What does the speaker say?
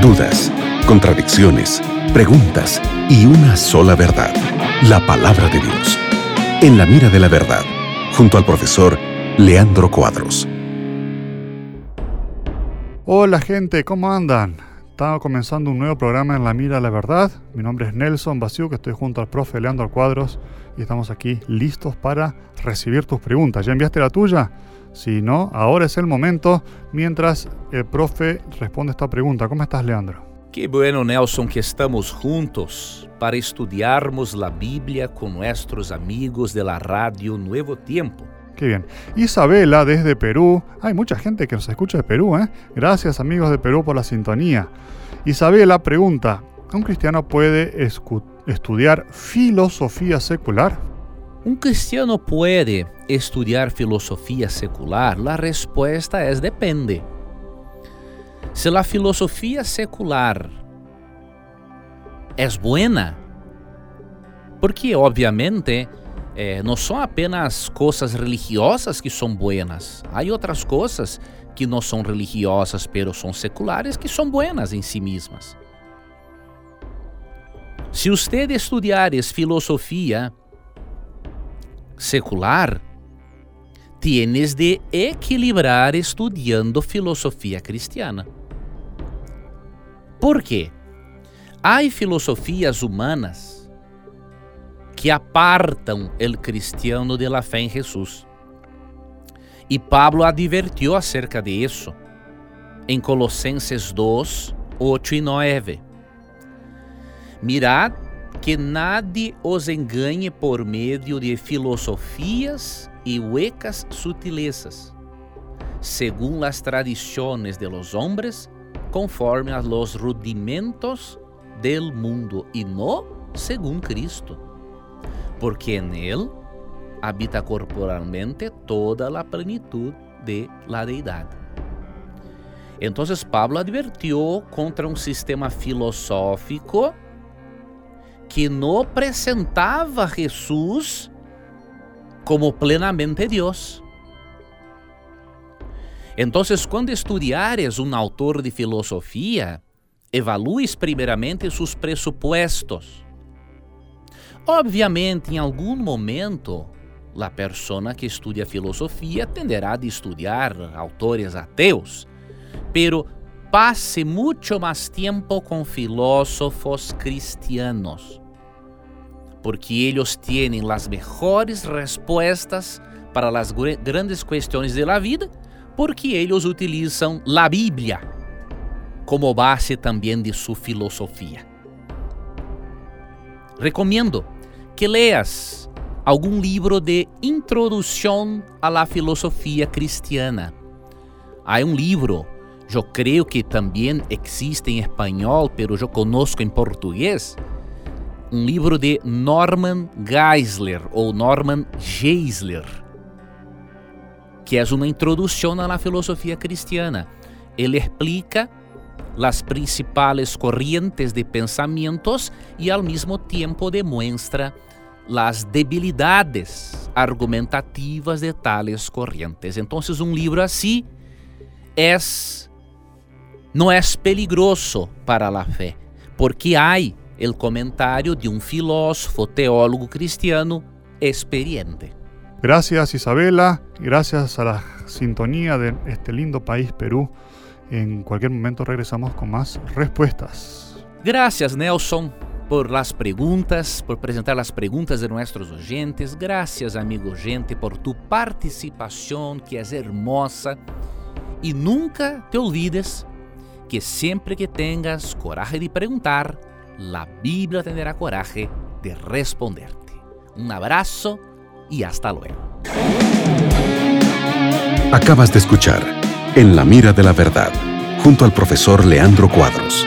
dudas, contradicciones, preguntas y una sola verdad, la palabra de Dios. En la mira de la verdad, junto al profesor Leandro Cuadros. Hola gente, ¿cómo andan? Estamos comenzando un nuevo programa en La Mira de la Verdad. Mi nombre es Nelson que estoy junto al profe Leandro Cuadros y estamos aquí listos para recibir tus preguntas. ¿Ya enviaste la tuya? Si no, ahora es el momento mientras el profe responde esta pregunta. ¿Cómo estás, Leandro? Qué bueno, Nelson, que estamos juntos para estudiarmos la Biblia con nuestros amigos de la radio Nuevo Tiempo. Qué bien. Isabela desde Perú. Hay mucha gente que nos escucha de Perú, ¿eh? Gracias amigos de Perú por la sintonía. Isabela pregunta, ¿un cristiano puede estudiar filosofía secular? ¿Un cristiano puede estudiar filosofía secular? La respuesta es depende. Si la filosofía secular es buena, porque obviamente eh, não são apenas coisas religiosas que são buenas, há outras coisas que não são religiosas, pero são seculares, que são buenas em si mesmas. Se você estudiares filosofia secular, tienes de equilibrar estudando filosofia cristiana. Por quê? Há filosofias humanas que apartam o cristiano de la fé em Jesus. E Pablo advertiu acerca de isso em Colossenses 2, 8 e 9. Mirad que nadie os engane por meio de filosofias e huecas sutilezas, según las tradiciones de los hombres, conforme a los rudimentos del mundo, y no según Cristo, porque él habita corporalmente toda la plenitud de la deidad. Entonces Pablo advirtió contra um sistema filosófico que não apresentava Jesus como plenamente Deus. Então, quando estudiares um autor de filosofia, evalues primeiramente seus pressupostos. Obviamente, em algum momento, a pessoa que estudia filosofia tenderá a estudar autores ateus, pero passe muito mais tempo com filósofos cristianos, porque eles têm as melhores respostas para as grandes questões da vida, porque eles utilizam a Bíblia como base também de sua filosofia. Recomendo que leas algum livro de introdução à la filosofia cristiana. Há um livro eu creio que também existe em espanhol, pero eu conosco em português, um livro de Norman Geisler ou Norman Geisler, que é uma introdução à filosofia cristiana. Ele explica las principales corrientes de pensamientos y al mismo tiempo demuestra las debilidades argumentativas de tales corrientes. Entonces un libro así es no es peligroso para la fe, porque hay el comentario de un filósofo teólogo cristiano experiente. Gracias Isabela, gracias a la sintonía de este lindo país Perú. En cualquier momento regresamos con más respuestas. Gracias Nelson por las preguntas, por presentar las preguntas de nuestros oyentes. Gracias amigo gente por tu participación que es hermosa. Y nunca te olvides que sempre que tengas coragem de perguntar, a Bíblia terá coragem de responderte. Um abraço e hasta luego. Acabas de escuchar En la mira de la verdad, junto al profesor Leandro Cuadros.